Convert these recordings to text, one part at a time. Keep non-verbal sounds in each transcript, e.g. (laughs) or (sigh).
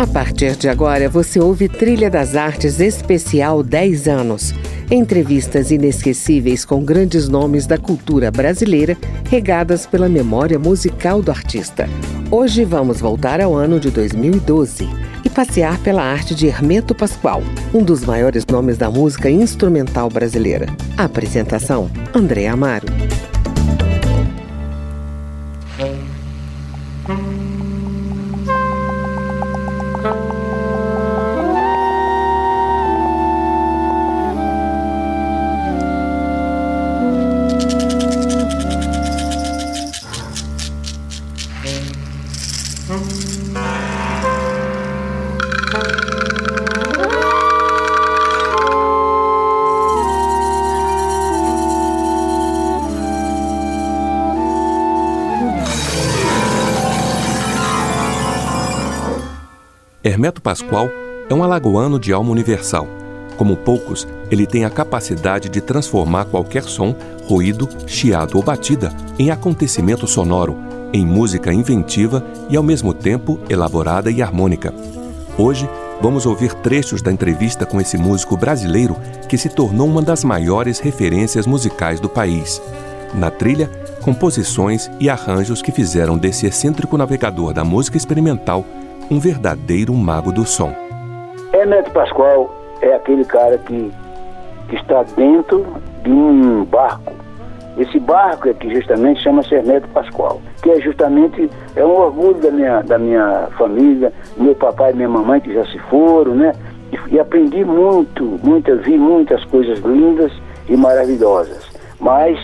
A partir de agora, você ouve Trilha das Artes Especial 10 anos. Entrevistas inesquecíveis com grandes nomes da cultura brasileira, regadas pela memória musical do artista. Hoje vamos voltar ao ano de 2012 e passear pela arte de Hermeto Pascoal, um dos maiores nomes da música instrumental brasileira. A apresentação: André Amaro. Hermeto Pascoal é um alagoano de alma universal. Como poucos, ele tem a capacidade de transformar qualquer som, ruído, chiado ou batida em acontecimento sonoro, em música inventiva e ao mesmo tempo elaborada e harmônica. Hoje, vamos ouvir trechos da entrevista com esse músico brasileiro que se tornou uma das maiores referências musicais do país. Na trilha, composições e arranjos que fizeram desse excêntrico navegador da música experimental um verdadeiro mago do som. Hermeto Pascoal é aquele cara que, que está dentro de um barco. Esse barco aqui justamente chama-se Hermeto Pascoal, que é justamente é um orgulho da minha, da minha família, meu papai e minha mamãe que já se foram, né? E, e aprendi muito, muito, vi muitas coisas lindas e maravilhosas. Mas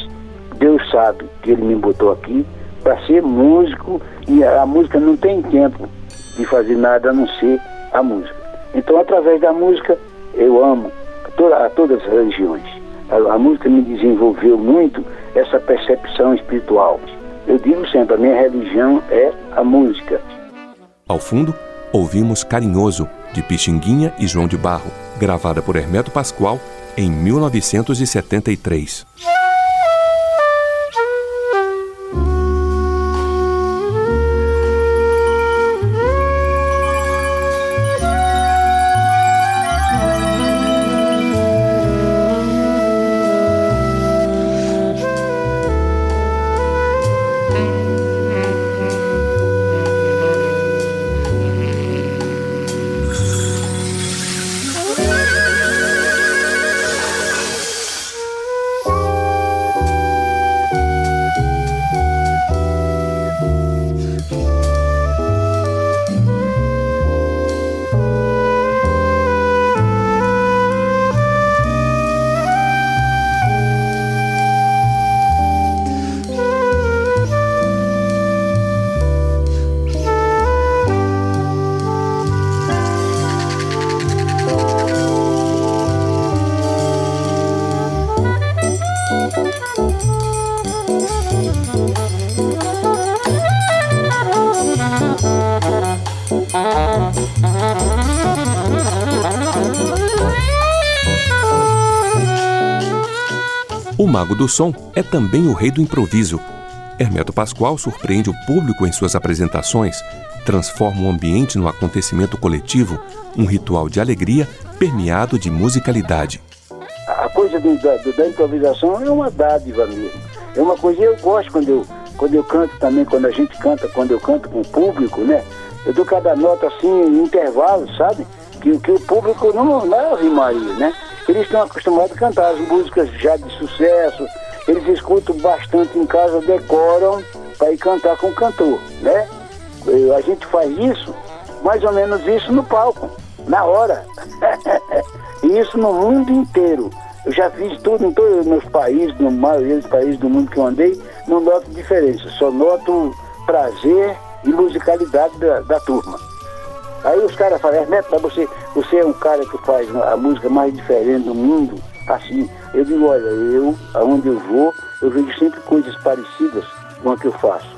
Deus sabe que Ele me botou aqui para ser músico e a música não tem tempo de fazer nada a não ser a música. Então, através da música, eu amo toda, a todas as religiões. A, a, música me desenvolveu muito essa percepção espiritual. Eu digo sempre, a minha religião é a música. Ao fundo, ouvimos Carinhoso, de Pixinguinha e João de Barro, gravada por Hermeto Pascoal em 1973. Mago do som é também o rei do improviso. Hermeto Pascoal surpreende o público em suas apresentações, transforma o ambiente no acontecimento coletivo, um ritual de alegria permeado de musicalidade. A coisa do, da, da, improvisação é uma dádiva mesmo. É uma coisa eu gosto quando eu, quando eu canto também, quando a gente canta, quando eu canto com o público, né? Eu dou cada nota assim em intervalo, sabe? Que, que o público não, não é Ave Maria, né? Eles estão acostumados a cantar as músicas já de sucesso, eles escutam bastante em casa, decoram para ir cantar com o cantor, né? A gente faz isso, mais ou menos isso no palco, na hora. (laughs) e isso no mundo inteiro. Eu já fiz tudo em todos os meus países, na maioria dos países do mundo que eu andei, não noto diferença, só noto prazer e musicalidade da, da turma. Aí os caras falam, Hermeto, mas você, você é um cara que faz a música mais diferente do mundo, assim. Eu digo, olha, eu, aonde eu vou, eu vejo sempre coisas parecidas com a que eu faço.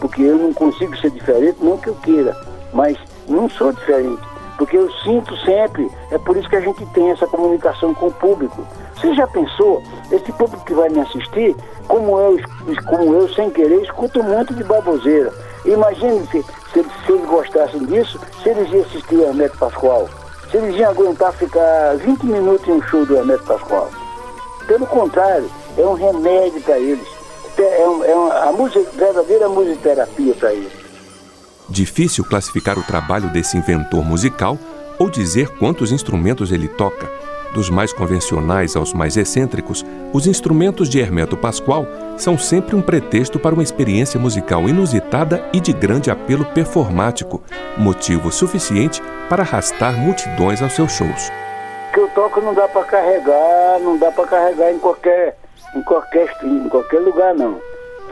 Porque eu não consigo ser diferente, não que eu queira, mas não sou diferente. Porque eu sinto sempre, é por isso que a gente tem essa comunicação com o público. Você já pensou, esse público que vai me assistir, como eu, como eu sem querer, escuto um monte de baboseira. Imagine se, se, se eles gostassem disso, se eles iam assistir Hermeto Pascoal. Se eles iam aguentar ficar 20 minutos em um show do Hermeto Pascoal. Pelo contrário, é um remédio para eles. É, um, é uma, a música, verdadeira musicoterapia para eles. Difícil classificar o trabalho desse inventor musical ou dizer quantos instrumentos ele toca. Dos mais convencionais aos mais excêntricos, os instrumentos de Hermeto Pascoal são sempre um pretexto para uma experiência musical inusitada e de grande apelo performático, motivo suficiente para arrastar multidões aos seus shows. Que eu toco não dá para carregar, não dá para carregar em qualquer, em qualquer, em qualquer lugar não.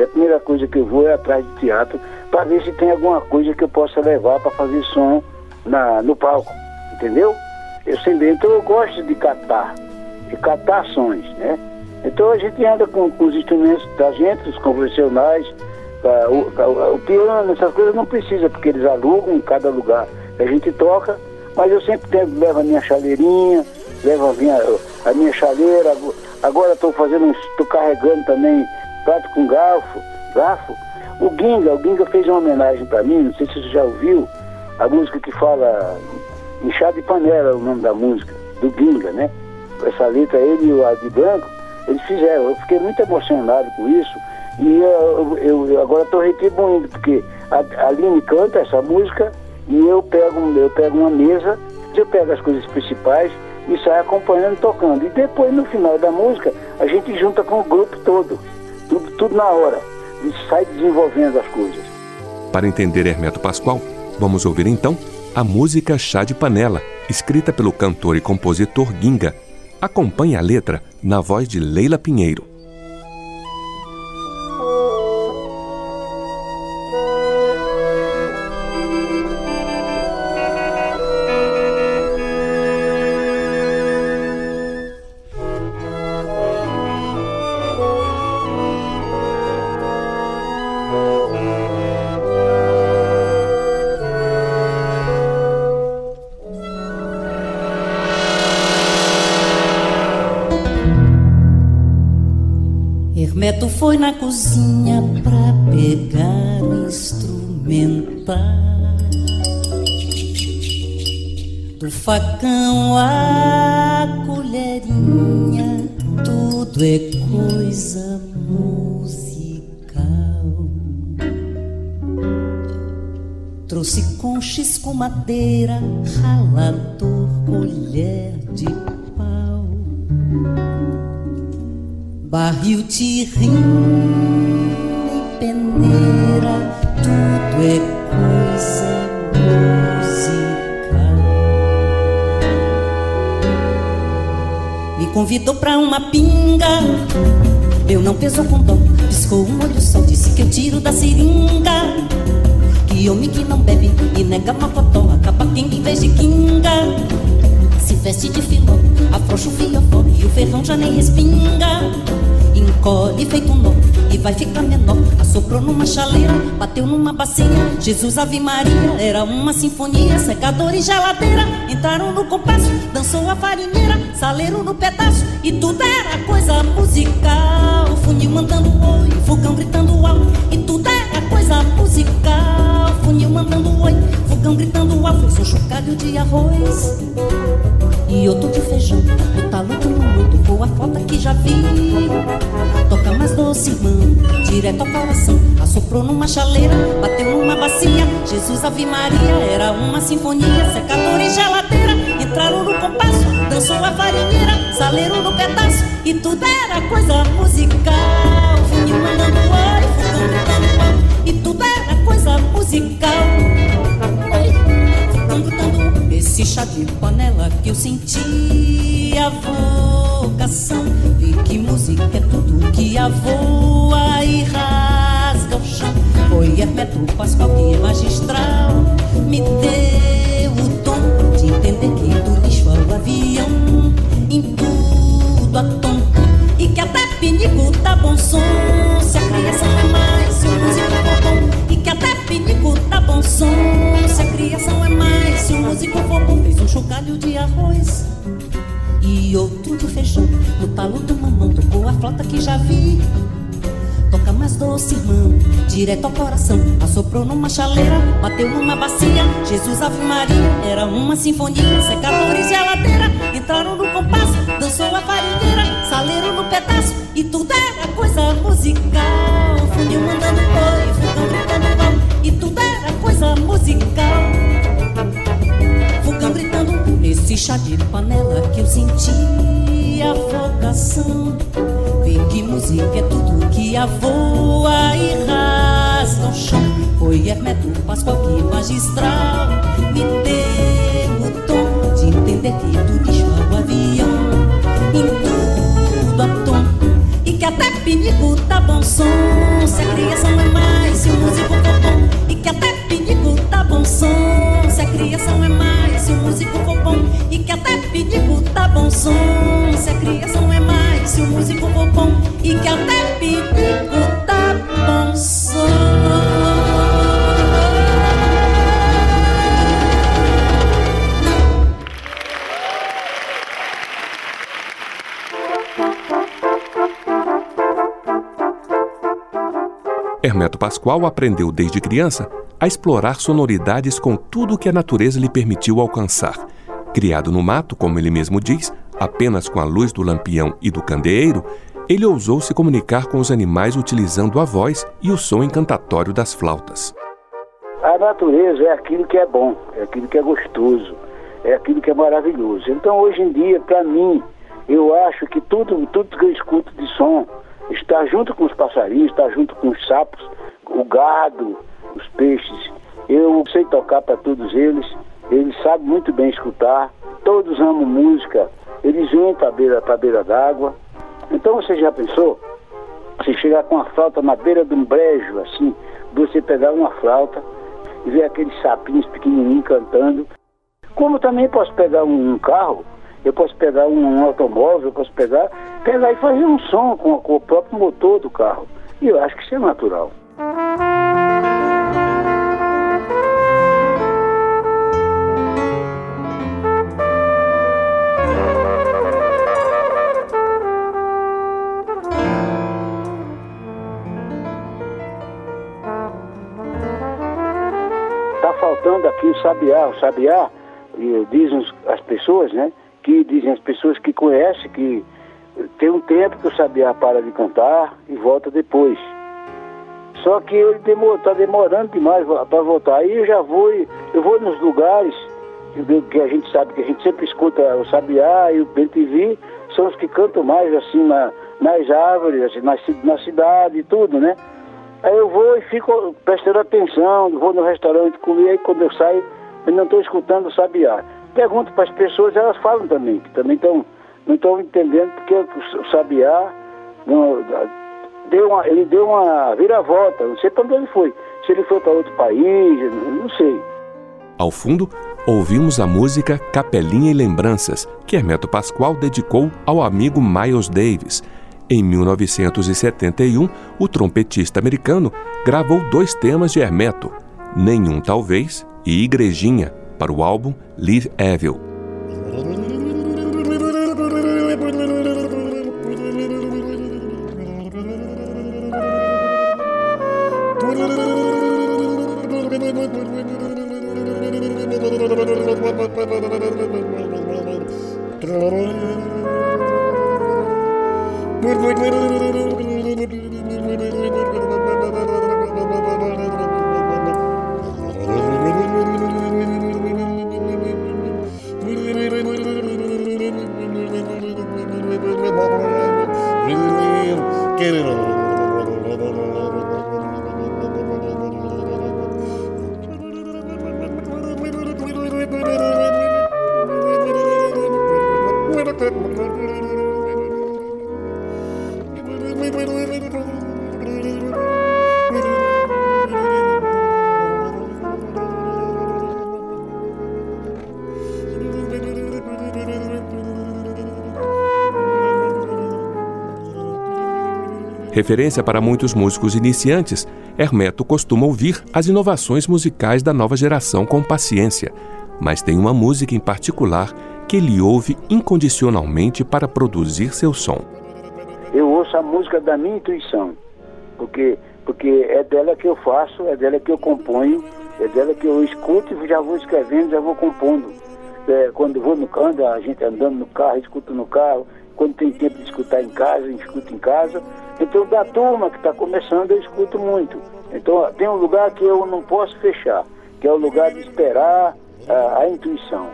A primeira coisa que eu vou é atrás de teatro para ver se tem alguma coisa que eu possa levar para fazer som na, no palco, entendeu? Sempre, então eu gosto de catar, de catar sons, né? Então a gente anda com, com os instrumentos da gente, os convencionais, uh, o, o, piano, essas coisas não precisa, porque eles alugam em cada lugar. A gente toca, mas eu sempre tenho, levo a minha chaleirinha, levo a minha, a minha chaleira, agora estou fazendo, estou carregando também prato com garfo, garfo. O Ginga, o Ginga fez uma homenagem para mim, não sei se você já ouviu, a música que fala Inchado de Panela, é o nome da música, do Ginga, né? Essa letra, ele e o Adi Branco, eles fizeram. Eu fiquei muito emocionado com isso. E eu, eu, agora estou retribuindo, porque a Aline canta essa música e eu pego, eu pego uma mesa, eu pego as coisas principais e saio acompanhando, tocando. E depois, no final da música, a gente junta com o grupo todo. Tudo, tudo na hora. E sai desenvolvendo as coisas. Para entender Hermeto Pascoal, vamos ouvir então a música Chá de Panela, escrita pelo cantor e compositor Ginga. Acompanhe a letra na voz de Leila Pinheiro. Cozinha pra pegar o instrumental. Do facão a colherinha, tudo é coisa musical. Trouxe conchas com madeira, ralador, colher de pau barril, tirrim e peneira, tudo é coisa musical. Me convidou pra uma pinga, eu não pesou com dó, piscou um olho só, disse que eu tiro da seringa. Que homem que não bebe e nega macotó, acaba quem em vez de quinga. Veste de filó, afrouxa o fiofó e o ferrão já nem respinga encolhe feito um nó e vai ficar menor. Assoprou numa chaleira, bateu numa bacia. Jesus Ave Maria, era uma sinfonia. Secador e geladeira entraram no compasso. Dançou a farinheira, saleiro no pedaço. E tudo era coisa musical. Funil mandando oi, fogão gritando alto. E tudo era coisa musical. Funil mandando oi, fogão gritando alto. Fez um chocalho de arroz e outro de feijão. Talento no luto, boa foto que já vi. Toca mais doce, irmão, direto ao coração. Assoprou numa chaleira, bateu numa bacia. Jesus Ave Maria, era uma sinfonia. Secador e geladeira entraram no compasso. Dançou a farinheira, saleiro no pedaço. E tudo era coisa musical. Funil oi, fogão gritando E tudo era coisa musical. Esse chá de panela que eu senti a vocação. Vi que música é tudo que avoa e rasga o chão. Foi Hermeto Pascoal que é magistral me deu o tom de entender que do lixo ao avião, em tudo a tom. E que até pinico dá bom som, chocalho de arroz e outro do feijão. No talo do mamão tocou a flauta que já vi. Toca mais doce, irmão, direto ao coração. Assoprou numa chaleira, bateu numa bacia. Jesus Ave Maria, era uma sinfonia. Secadores e a ladeira entraram no compasso. Dançou a farinheira, saleiro no pedaço. E tudo era coisa musical. Funil mandando boi, fogão gritando mal. E tudo era coisa musical. Nesse chá de panela que eu senti a vocação. Vê que música é tudo que avoa e rasga o chão. Foi Hermeto Pascoal que magistral me deu o tom de entender que do bicho ao avião, em tudo a tom. E que até pinico dá bom som, se a criação é mais, se o músico for bom. E que até pinico dá bom som, criação é mais, se o músico for bom. E que até pinico dá bom som, se a criação é mais, se o músico for bom. E que até pinico dá bom som. Hermeto Pascoal aprendeu desde criança a explorar sonoridades com tudo o que a natureza lhe permitiu alcançar. Criado no mato, como ele mesmo diz, apenas com a luz do lampião e do candeeiro, ele ousou se comunicar com os animais utilizando a voz e o som encantatório das flautas. A natureza é aquilo que é bom, é aquilo que é gostoso, é aquilo que é maravilhoso. Então, hoje em dia, para mim, eu acho que tudo, tudo que eu escuto de som está junto com os passarinhos, está junto com os sapos, o gado, os peixes. Eu sei tocar para todos eles, eles sabem muito bem escutar, todos amam música, eles vêm para a beira, beira d'água. Então você já pensou? Se chegar com a flauta na beira de um brejo, assim, você pegar uma flauta e ver aqueles sapinhos pequenininhos cantando. Como também posso pegar um carro eu posso pegar um, automóvel, eu posso pegar, pegar e fazer um som com, com o próprio motor do carro. E eu acho que isso é natural. Aqui o sabiá. O sabiá, dizem as pessoas, né? que dizem as pessoas que conhecem que tem um tempo que o sabiá para de cantar e volta depois. Só que ele está demorando demais para voltar. Aí eu já vou, eu vou nos lugares que a gente sabe que a gente sempre escuta o sabiá e o bentivi, são os que cantam mais assim na, nas árvores, assim, na, na cidade e tudo, né? Aí eu vou e fico prestando atenção, vou no restaurante comer, aí quando eu saio, eu não estou escutando o sabiá pergunto para as pessoas, elas falam também, que também estão não estão entendendo porque o Sabiá não, deu uma, ele deu uma viravolta, não sei para onde ele foi. Se ele foi para outro país, não sei. Ao fundo, ouvimos a música Capelinha e Lembranças, que Hermeto Pascoal dedicou ao amigo Miles Davis. Em 1971, o trompetista americano gravou dois temas de Hermeto, Nenhum Talvez e Igrejinha, para o álbum Live Evil. Referência para muitos músicos iniciantes, Hermeto costuma ouvir as inovações musicais da nova geração com paciência, mas tem uma música em particular que ele ouve incondicionalmente para produzir seu som? Eu ouço a música da minha intuição, porque, porque é dela que eu faço, é dela que eu componho, é dela que eu escuto e já vou escrevendo, já vou compondo. É, quando vou no canto, a gente andando no carro, escuto no carro, quando tem tempo de escutar em casa, escuto em casa. Então, da turma que está começando, eu escuto muito. Então, tem um lugar que eu não posso fechar, que é o lugar de esperar a, a intuição.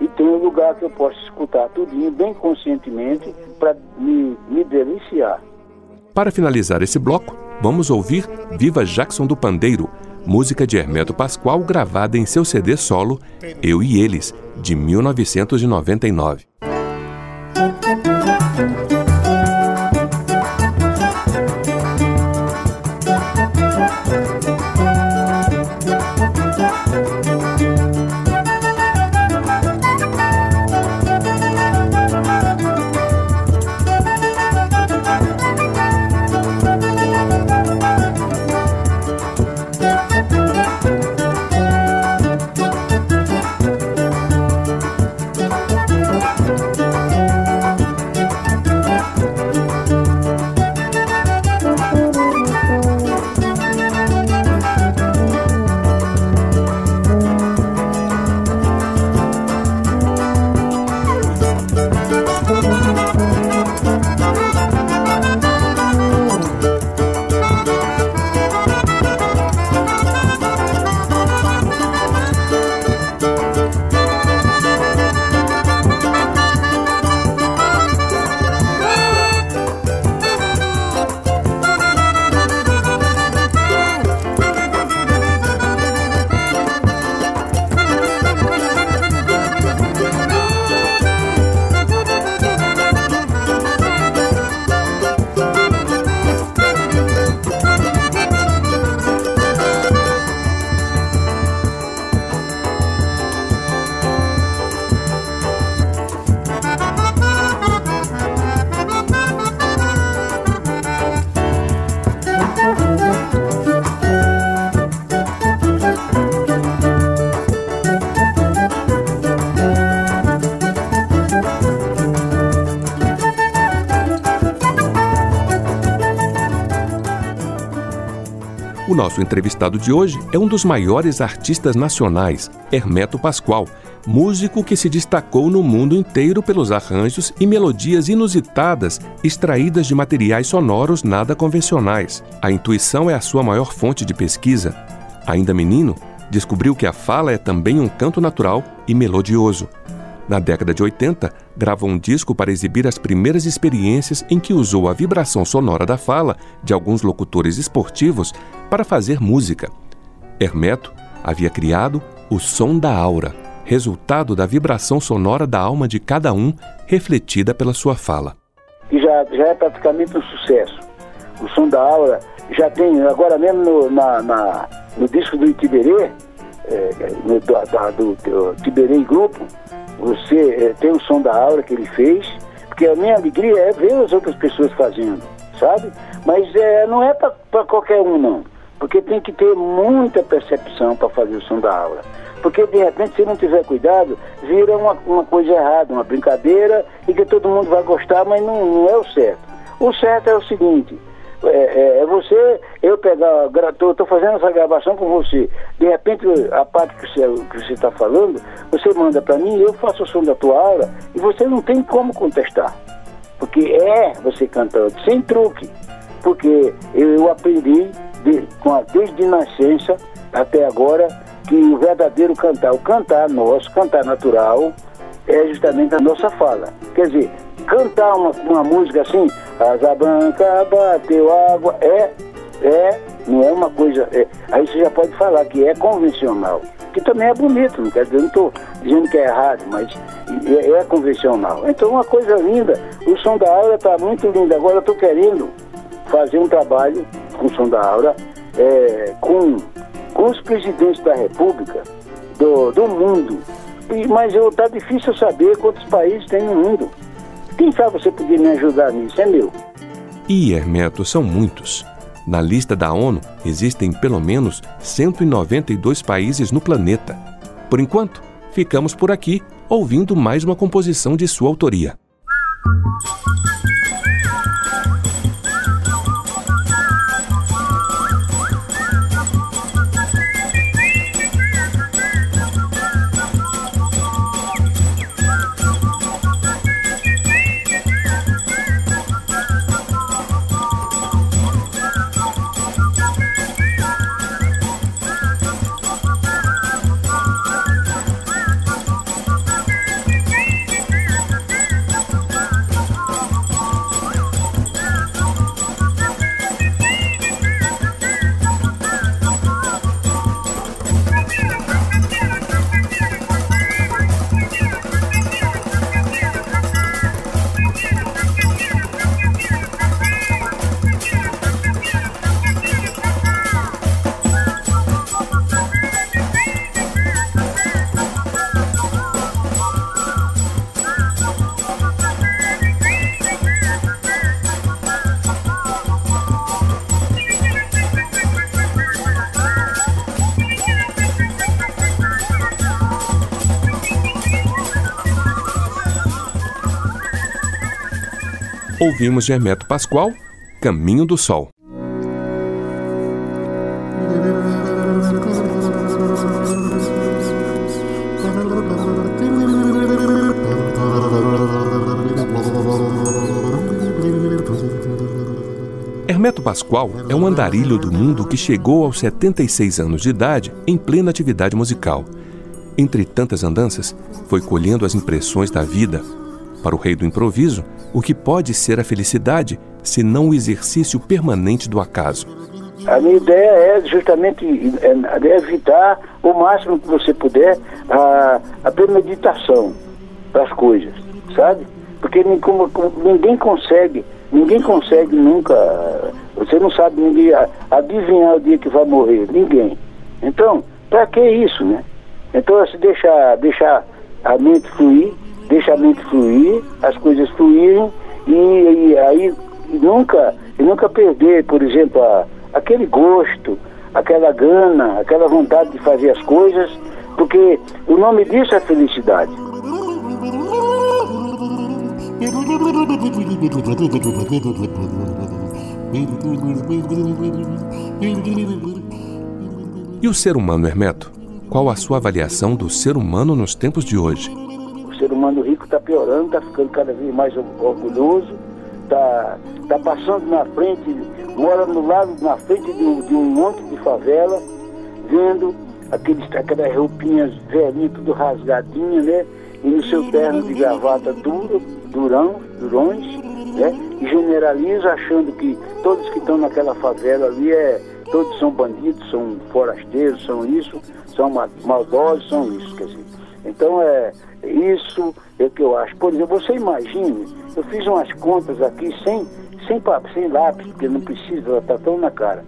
E tem um lugar que eu posso escutar tudinho, bem conscientemente, para me, me deliciar. Para finalizar esse bloco, vamos ouvir Viva Jackson do Pandeiro, música de Hermeto Pascoal gravada em seu CD solo Eu e Eles, de 1999. Nosso entrevistado de hoje é um dos maiores artistas nacionais, Hermeto Pascoal, músico que se destacou no mundo inteiro pelos arranjos e melodias inusitadas extraídas de materiais sonoros nada convencionais. A intuição é a sua maior fonte de pesquisa. Ainda menino, descobriu que a fala é também um canto natural e melodioso. Na década de 80, gravou um disco para exibir as primeiras experiências em que usou a vibração sonora da fala de alguns locutores esportivos para fazer música. Hermeto havia criado o som da aura, resultado da vibração sonora da alma de cada um, refletida pela sua fala. E já, já é praticamente um sucesso. O som da aura já tem, agora mesmo no, na, na no disco do Itiberê, é, no, do, do, Tiberê Grupo, você é, tem o som da aura que ele fez, porque a minha alegria é ver as outras pessoas fazendo, sabe? Mas é, não é para qualquer um, não. Porque tem que ter muita percepção para fazer o som da aura. Porque de repente, se não tiver cuidado, vira uma, uma coisa errada, uma brincadeira e que todo mundo vai gostar, mas não, não é o certo. O certo é o seguinte: é, é, é você, eu pegar, estou fazendo essa gravação com você, de repente a parte que você está falando, você manda para mim, eu faço o som da tua aula e você não tem como contestar. Porque é você cantando, sem truque. Porque eu aprendi de, a, desde nascença até agora que o verdadeiro cantar, o cantar nosso, cantar natural, é justamente a nossa fala. Quer dizer, cantar uma, uma música assim, asa branca bateu água, é, é, não é uma coisa. É, aí você já pode falar que é convencional. Que também é bonito, não quer dizer, não estou dizendo que é errado, mas é, é, convencional. Então uma coisa linda, o som da aula está muito lindo. Agora eu estou querendo fazer um trabalho com o som da aula é, com, com os presidentes da República do, do mundo. E, mas está difícil saber quantos países tem no mundo. Quem sabe você podia me ajudar nisso? É meu. E Hermeto são muitos. Na lista da ONU existem pelo menos 192 países no planeta. Por enquanto, ficamos por aqui ouvindo mais uma composição de sua autoria. Ouvimos Hermeto Pascoal, Caminho do Sol. Hermeto Pascoal é um andarilho do mundo que chegou aos 76 anos de idade em plena atividade musical. Entre tantas andanças, foi colhendo as impressões da vida. Para o rei do improviso, o que pode ser a felicidade se não o exercício permanente do acaso? A minha ideia é justamente é, é evitar o máximo que você puder a, a premeditação das coisas, sabe? Porque ninguém consegue, ninguém consegue nunca, você não sabe ninguém adivinhar o dia que vai morrer, ninguém. Então, para que isso, né? Então, se deixar, deixar a mente fluir, deixa a mente fluir, as coisas fluírem e, e aí nunca, e nunca perder, por exemplo, a, aquele gosto, aquela gana, aquela vontade de fazer as coisas, porque o nome disso é felicidade. E o ser humano, Hermeto? Qual a sua avaliação do ser humano nos tempos de hoje? Ser humano rico está piorando, está ficando cada vez mais orgulhoso, está tá passando na frente, mora no lado, na frente de um, de um monte de favela, vendo aqueles, aquelas roupinhas velhinhas, tudo rasgadinha, né? E no seu terno de gravata duro, durão, durões, né? E generaliza achando que todos que estão naquela favela ali é, todos são bandidos, são forasteiros, são isso, são maldosos, são isso, quer dizer. Então é, isso é o que eu acho. Por exemplo, você imagine, eu fiz umas contas aqui sem, sem, sem lápis, porque não precisa, está tão na cara.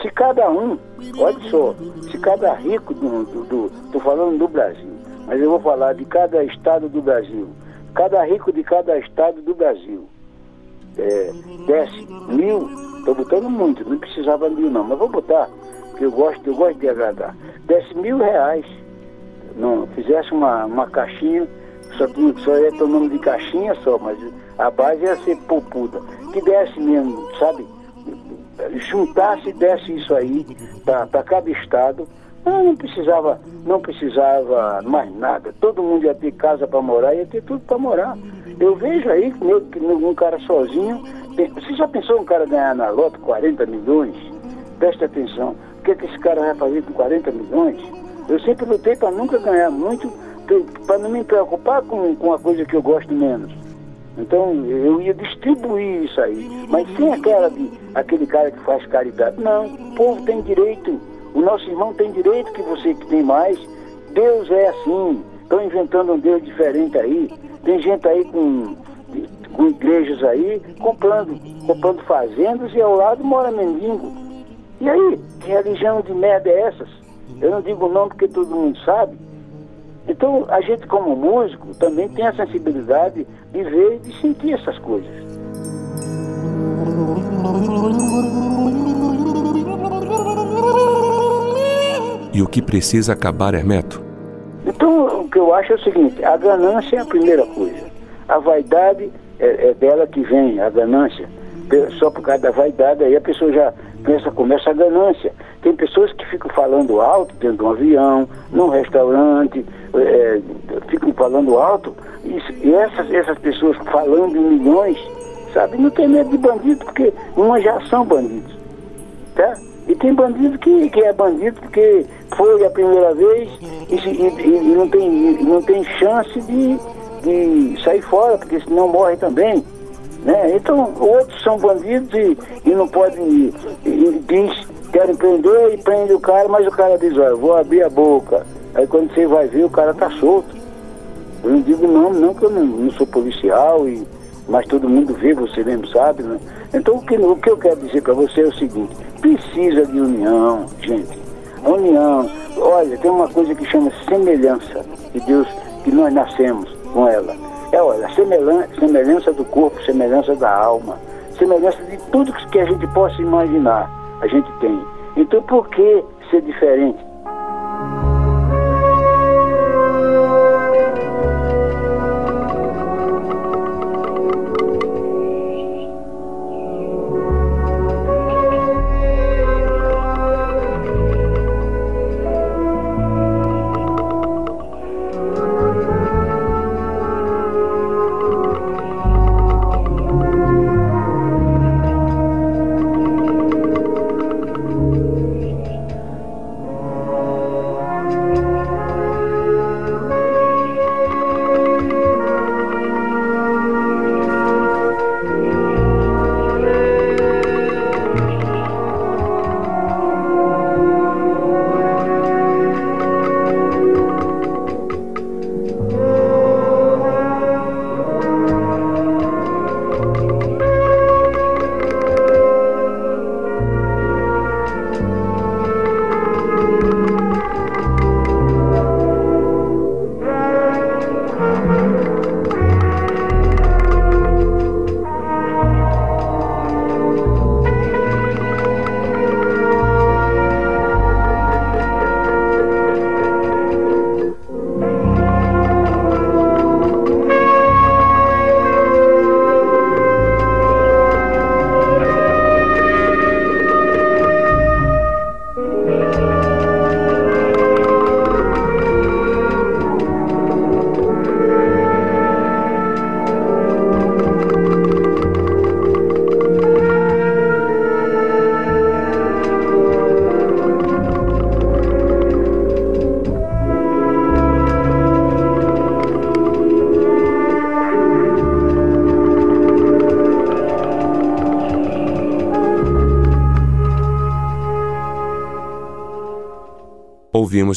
Se cada um, olha só, se cada rico do, estou falando do Brasil, mas eu vou falar de cada estado do Brasil, cada rico de cada estado do Brasil, é, desse mil, estou botando muito, não precisava mil não, mas vou botar, porque eu gosto, eu gosto de agradar, desse mil reais não fizesse uma, uma caixinha, só, só ia ter o nome de caixinha só, mas a base ia ser popuda. Que desse mesmo, sabe? Juntasse e desse isso aí para cada estado. Não, não precisava, não precisava mais nada. Todo mundo ia ter casa para morar, ia ter tudo para morar. Eu vejo aí que um cara sozinho. Você já pensou um cara ganhar na lote 40 milhões? Preste atenção. O que, é que esse cara vai fazer com 40 milhões? Eu sempre lutei para nunca ganhar muito, para não me preocupar com, com a coisa que eu gosto menos. Então eu ia distribuir isso aí, mas sem aquela de, aquele cara que faz caridade. Não, o povo tem direito, o nosso irmão tem direito que você que tem mais. Deus é assim, estão inventando um Deus diferente aí. Tem gente aí com, com igrejas aí comprando, comprando fazendas e ao lado mora mendigo. E aí, que religião de merda é essas? Eu não digo não porque todo mundo sabe. Então, a gente como músico também tem a sensibilidade de ver e de sentir essas coisas. E o que precisa acabar, Hermeto? Então, que eu acho é o seguinte, a ganância é a primeira coisa. A vaidade é, é dela que vem, a ganância. Só por causa da vaidade, aí a pessoa já pensa, começa a ganância. Tem pessoas que ficam falando alto dentro de um avião, num restaurante, é, ficam falando alto, e, essas, essas pessoas falando em milhões, sabe, não tem medo de bandido, porque umas já são bandidos. Tá? E tem bandido que, que é bandido porque foi a primeira vez e, e, e não, tem, não tem chance de, de sair fora, porque senão morre também. Né? Então, outros são bandidos e, e não podem. E, e querem prender e prende o cara, mas o cara diz, olha, vou abrir a boca. Aí quando você vai ver, o cara tá solto. Eu não digo não, não que eu não, não sou policial, e, mas todo mundo vê, você mesmo sabe, né? Então o que, o que eu quero dizer para você é o seguinte, precisa de união, gente. União, olha, tem uma coisa que chama semelhança de Deus, que nós nascemos com ela. É, olha, semelhança, semelhança do corpo, semelhança da alma, semelhança de tudo que a gente possa imaginar, a gente tem. Então por que ser diferente?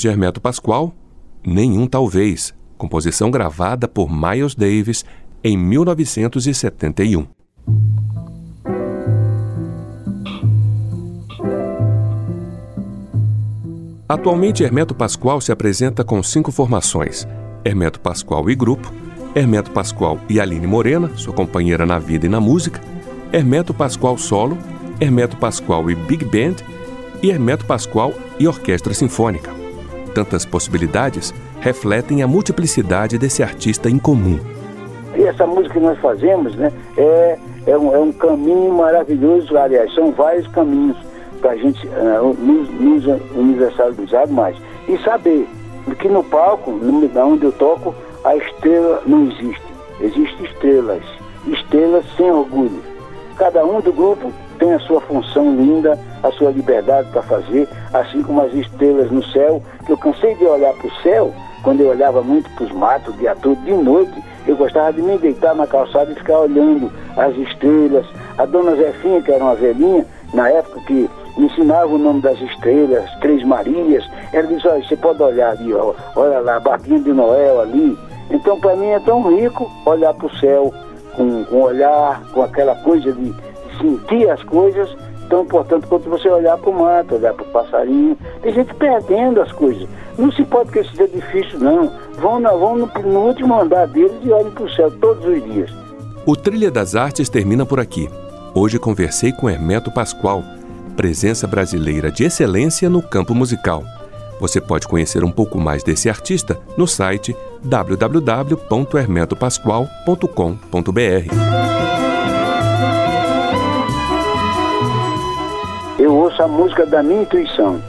De Hermeto Pascoal, Nenhum Talvez, composição gravada por Miles Davis em 1971. Atualmente, Hermeto Pascoal se apresenta com cinco formações: Hermeto Pascoal e Grupo, Hermeto Pascoal e Aline Morena, sua companheira na vida e na música, Hermeto Pascoal Solo, Hermeto Pascoal e Big Band e Hermeto Pascoal e Orquestra Sinfônica. Tantas possibilidades refletem a multiplicidade desse artista incomum. E essa música que nós fazemos né, é, é, um, é um caminho maravilhoso, aliás, são vários caminhos para a gente uh, nos, nos universalizar mais. E saber que no palco, no onde eu toco, a estrela não existe. Existem estrelas, estrelas sem orgulho. Cada um do grupo tem a sua função linda, a sua liberdade para fazer, assim como as estrelas no céu, que eu cansei de olhar para o céu, quando eu olhava muito para os matos dia todo, de noite, eu gostava de me deitar na calçada e ficar olhando as estrelas. A dona Zefinha, que era uma velhinha, na época que me ensinava o nome das estrelas, Três Marias, ela dizia, olha, você pode olhar ali, ó, olha lá, a barquinha de Noel ali. Então, para mim é tão rico olhar para o céu com, com olhar, com aquela coisa de sentir as coisas tão importante quanto você olhar para o mato, olhar para o passarinho. Tem gente perdendo as coisas. Não se pode que esse difícil, não. Vão, na, vão no, no último andar deles e olhem para o céu todos os dias. O Trilha das Artes termina por aqui. Hoje conversei com Hermeto Pascoal, presença brasileira de excelência no campo musical. Você pode conhecer um pouco mais desse artista no site www.hermetopascoal.com.br. ouço a música da minha intuição,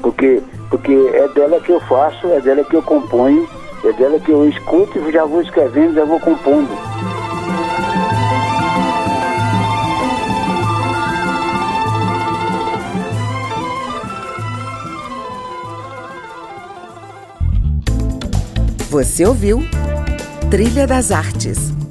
porque, porque é dela que eu faço, é dela que eu componho, é dela que eu escuto e já vou escrevendo, já vou compondo. Você ouviu Trilha das Artes